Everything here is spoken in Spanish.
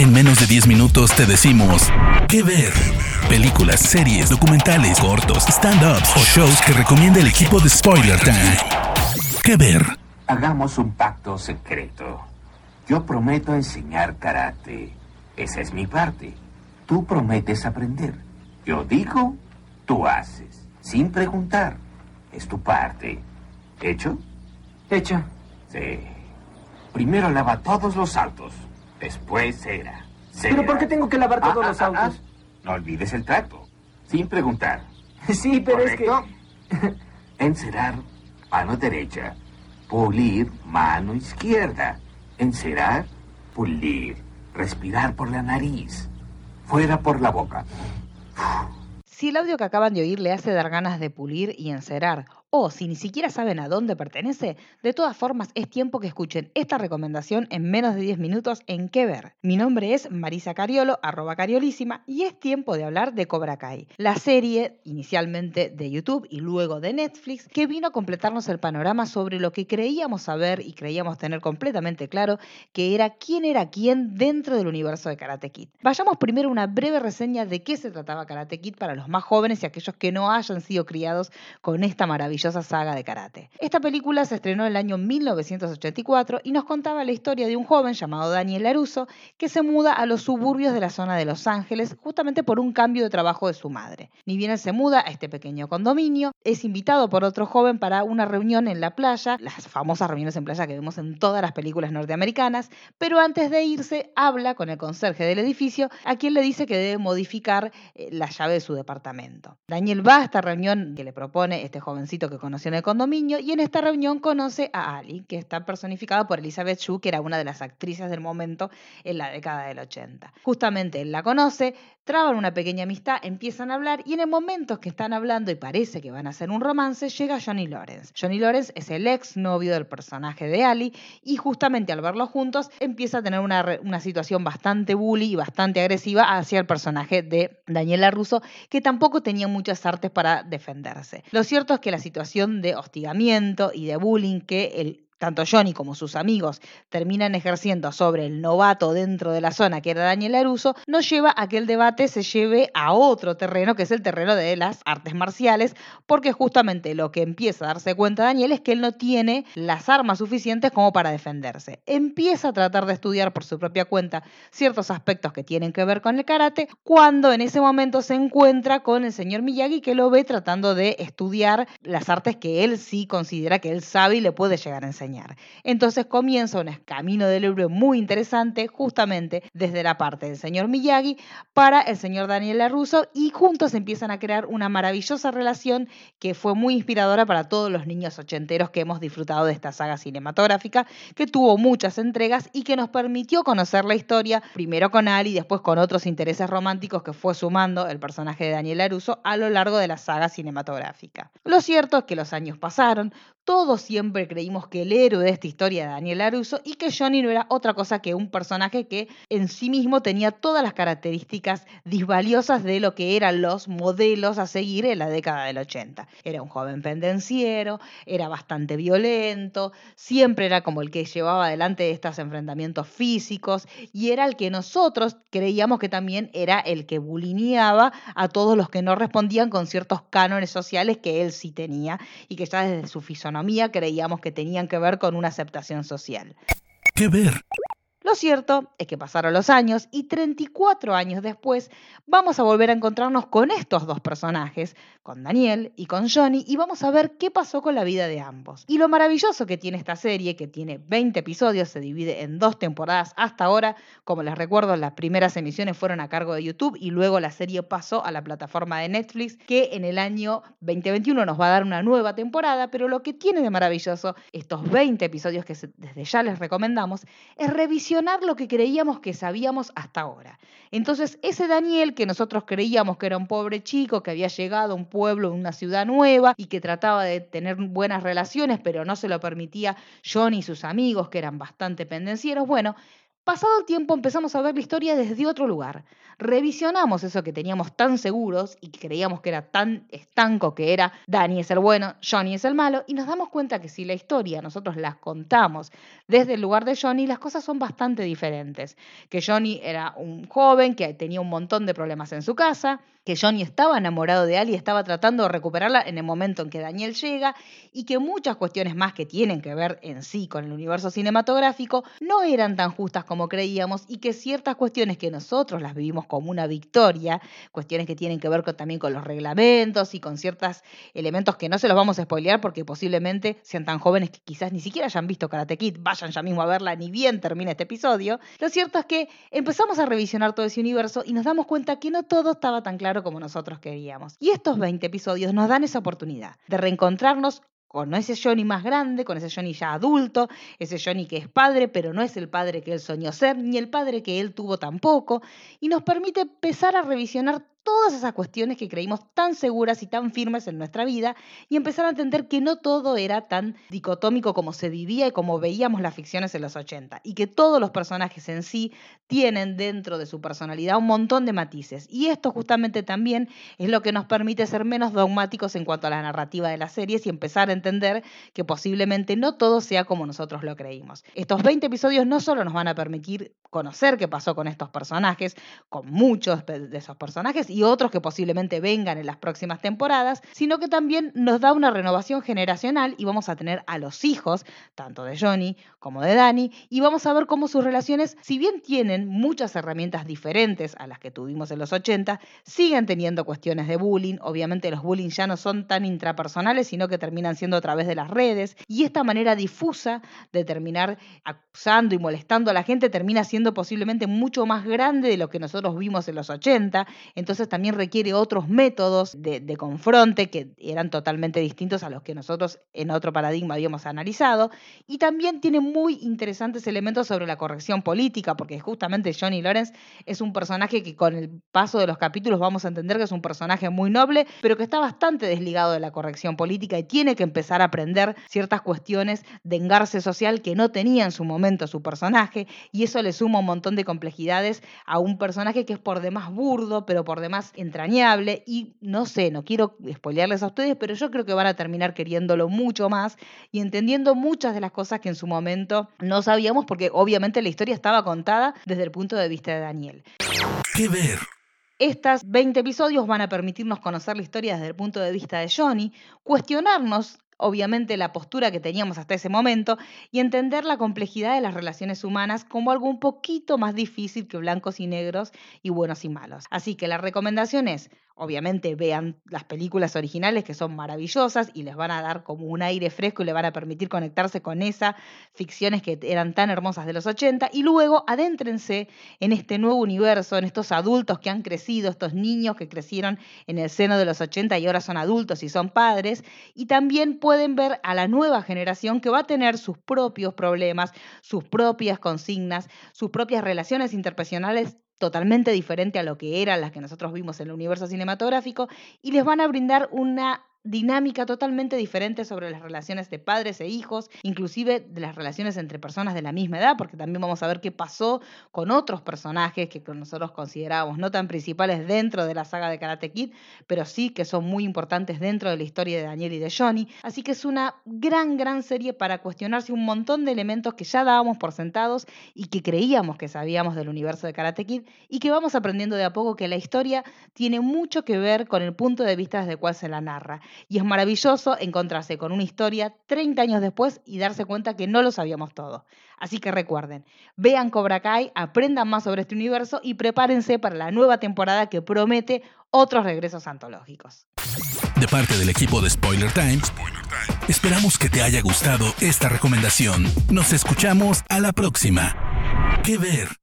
En menos de 10 minutos te decimos qué ver. Películas, series, documentales, cortos, stand-ups o shows que recomienda el equipo de Spoiler Time. ¿Qué ver? Hagamos un pacto secreto. Yo prometo enseñar karate. Esa es mi parte. Tú prometes aprender. Yo digo, tú haces. Sin preguntar. Es tu parte. ¿Hecho? Hecho. Sí. Primero lava todos los autos. Después cera. ¿Pero por qué tengo que lavar Ah, todos ah, los ah, autos? ah. No olvides el trato. Sin preguntar. Sí, pero es que... Encerar, mano derecha. Pulir, mano izquierda. Encerar, pulir. Respirar por la nariz. Fuera por la boca. Si el audio que acaban de oír le hace dar ganas de pulir y encerar, o si ni siquiera saben a dónde pertenece, de todas formas es tiempo que escuchen esta recomendación en menos de 10 minutos en qué ver. Mi nombre es Marisa Cariolo, arroba cariolísima, y es tiempo de hablar de Cobra Kai, la serie inicialmente de YouTube y luego de Netflix, que vino a completarnos el panorama sobre lo que creíamos saber y creíamos tener completamente claro, que era quién era quién dentro del universo de Karate Kid. Vayamos primero a una breve reseña de qué se trataba Karate Kid para los más jóvenes y aquellos que no hayan sido criados con esta saga de karate. Esta película se estrenó en el año 1984 y nos contaba la historia de un joven llamado Daniel Laruso que se muda a los suburbios de la zona de Los Ángeles justamente por un cambio de trabajo de su madre. Ni bien él se muda a este pequeño condominio, es invitado por otro joven para una reunión en la playa, las famosas reuniones en playa que vemos en todas las películas norteamericanas, pero antes de irse habla con el conserje del edificio a quien le dice que debe modificar eh, la llave de su departamento. Daniel va a esta reunión que le propone este jovencito que conoció en el condominio y en esta reunión conoce a Ali, que está personificada por Elizabeth Shue, que era una de las actrices del momento en la década del 80. Justamente él la conoce, traban una pequeña amistad, empiezan a hablar y en el momento que están hablando y parece que van a hacer un romance, llega Johnny Lawrence. Johnny Lawrence es el ex novio del personaje de Ali y justamente al verlos juntos empieza a tener una, una situación bastante bully y bastante agresiva hacia el personaje de Daniela Russo, que tampoco tenía muchas artes para defenderse. Lo cierto es que la situación de hostigamiento y de bullying que el tanto Johnny como sus amigos terminan ejerciendo sobre el novato dentro de la zona que era Daniel Aruso, nos lleva a que el debate se lleve a otro terreno, que es el terreno de las artes marciales, porque justamente lo que empieza a darse cuenta Daniel es que él no tiene las armas suficientes como para defenderse. Empieza a tratar de estudiar por su propia cuenta ciertos aspectos que tienen que ver con el karate, cuando en ese momento se encuentra con el señor Miyagi que lo ve tratando de estudiar las artes que él sí considera que él sabe y le puede llegar a enseñar. Entonces comienza un camino del héroe muy interesante, justamente desde la parte del señor Miyagi para el señor Daniel LaRusso, y juntos empiezan a crear una maravillosa relación que fue muy inspiradora para todos los niños ochenteros que hemos disfrutado de esta saga cinematográfica, que tuvo muchas entregas y que nos permitió conocer la historia, primero con Ali después con otros intereses románticos que fue sumando el personaje de Daniel LaRusso a lo largo de la saga cinematográfica. Lo cierto es que los años pasaron, todos siempre creímos que el héroe de esta historia era Daniel LaRusso y que Johnny no era otra cosa que un personaje que en sí mismo tenía todas las características disvaliosas de lo que eran los modelos a seguir en la década del 80. Era un joven pendenciero, era bastante violento, siempre era como el que llevaba adelante estos enfrentamientos físicos y era el que nosotros creíamos que también era el que bulineaba a todos los que no respondían con ciertos cánones sociales que él sí tenía y que ya desde su fisonomía creíamos que tenían que ver con una aceptación social. ¿Qué ver? Lo cierto es que pasaron los años y 34 años después vamos a volver a encontrarnos con estos dos personajes, con Daniel y con Johnny, y vamos a ver qué pasó con la vida de ambos. Y lo maravilloso que tiene esta serie, que tiene 20 episodios, se divide en dos temporadas hasta ahora, como les recuerdo, las primeras emisiones fueron a cargo de YouTube y luego la serie pasó a la plataforma de Netflix, que en el año 2021 nos va a dar una nueva temporada, pero lo que tiene de maravilloso estos 20 episodios que desde ya les recomendamos es revisionar lo que creíamos que sabíamos hasta ahora. Entonces, ese Daniel que nosotros creíamos que era un pobre chico, que había llegado a un pueblo, una ciudad nueva y que trataba de tener buenas relaciones, pero no se lo permitía John y sus amigos, que eran bastante pendencieros, bueno, Pasado el tiempo empezamos a ver la historia desde otro lugar. Revisionamos eso que teníamos tan seguros y que creíamos que era tan estanco que era Danny es el bueno, Johnny es el malo, y nos damos cuenta que si la historia nosotros la contamos desde el lugar de Johnny, las cosas son bastante diferentes. Que Johnny era un joven que tenía un montón de problemas en su casa, que Johnny estaba enamorado de Ali y estaba tratando de recuperarla en el momento en que Daniel llega y que muchas cuestiones más que tienen que ver en sí con el universo cinematográfico no eran tan justas como creíamos y que ciertas cuestiones que nosotros las vivimos como una victoria, cuestiones que tienen que ver también con los reglamentos y con ciertos elementos que no se los vamos a spoilear porque posiblemente sean tan jóvenes que quizás ni siquiera hayan visto Karate Kid, vayan ya mismo a verla ni bien termine este episodio. Lo cierto es que empezamos a revisionar todo ese universo y nos damos cuenta que no todo estaba tan claro como nosotros queríamos. Y estos 20 episodios nos dan esa oportunidad de reencontrarnos con ese Johnny más grande, con ese Johnny ya adulto, ese Johnny que es padre, pero no es el padre que él soñó ser, ni el padre que él tuvo tampoco, y nos permite empezar a revisionar todas esas cuestiones que creímos tan seguras y tan firmes en nuestra vida y empezar a entender que no todo era tan dicotómico como se vivía y como veíamos las ficciones en los 80 y que todos los personajes en sí tienen dentro de su personalidad un montón de matices y esto justamente también es lo que nos permite ser menos dogmáticos en cuanto a la narrativa de las series y empezar a entender que posiblemente no todo sea como nosotros lo creímos. Estos 20 episodios no solo nos van a permitir conocer qué pasó con estos personajes, con muchos de esos personajes, y otros que posiblemente vengan en las próximas temporadas, sino que también nos da una renovación generacional y vamos a tener a los hijos, tanto de Johnny como de Danny, y vamos a ver cómo sus relaciones, si bien tienen muchas herramientas diferentes a las que tuvimos en los 80, siguen teniendo cuestiones de bullying. Obviamente los bullying ya no son tan intrapersonales, sino que terminan siendo a través de las redes, y esta manera difusa de terminar acusando y molestando a la gente termina siendo posiblemente mucho más grande de lo que nosotros vimos en los 80. Entonces también requiere otros métodos de, confronte que eran totalmente distintos a los que nosotros en otro paradigma habíamos analizado. Y también tiene muy interesantes elementos sobre la corrección política, porque justamente Johnny Lawrence es un personaje que con el paso de los capítulos vamos a entender que es un personaje muy noble, pero que está bastante desligado de la corrección política y tiene que empezar a aprender ciertas cuestiones de engarce social que no tenía en su momento su personaje, y eso le suma un montón de complejidades a un personaje que es por demás burdo, pero por demás más entrañable y no sé, no quiero spoilearles a ustedes, pero yo creo que van a terminar queriéndolo mucho más y entendiendo muchas de las cosas que en su momento no sabíamos porque obviamente la historia estaba contada desde el punto de vista de Daniel. ¿Qué ver? Estos 20 episodios van a permitirnos conocer la historia desde el punto de vista de Johnny, cuestionarnos obviamente la postura que teníamos hasta ese momento y entender la complejidad de las relaciones humanas como algo un poquito más difícil que blancos y negros y buenos y malos. Así que la recomendación es obviamente vean las películas originales que son maravillosas y les van a dar como un aire fresco y le van a permitir conectarse con esas ficciones que eran tan hermosas de los 80 y luego adéntrense en este nuevo universo, en estos adultos que han crecido, estos niños que crecieron en el seno de los 80 y ahora son adultos y son padres. Y también pueden ver a la nueva generación que va a tener sus propios problemas, sus propias consignas, sus propias relaciones interpersonales totalmente diferente a lo que eran las que nosotros vimos en el universo cinematográfico y les van a brindar una dinámica totalmente diferente sobre las relaciones de padres e hijos, inclusive de las relaciones entre personas de la misma edad, porque también vamos a ver qué pasó con otros personajes que nosotros considerábamos no tan principales dentro de la saga de Karate Kid, pero sí que son muy importantes dentro de la historia de Daniel y de Johnny. Así que es una gran, gran serie para cuestionarse un montón de elementos que ya dábamos por sentados y que creíamos que sabíamos del universo de Karate Kid y que vamos aprendiendo de a poco que la historia tiene mucho que ver con el punto de vista desde el cual se la narra y es maravilloso encontrarse con una historia 30 años después y darse cuenta que no lo sabíamos todo. Así que recuerden, vean Cobra Kai, aprendan más sobre este universo y prepárense para la nueva temporada que promete otros regresos antológicos. De parte del equipo de Spoiler Times, esperamos que te haya gustado esta recomendación. Nos escuchamos a la próxima. ¿Qué ver?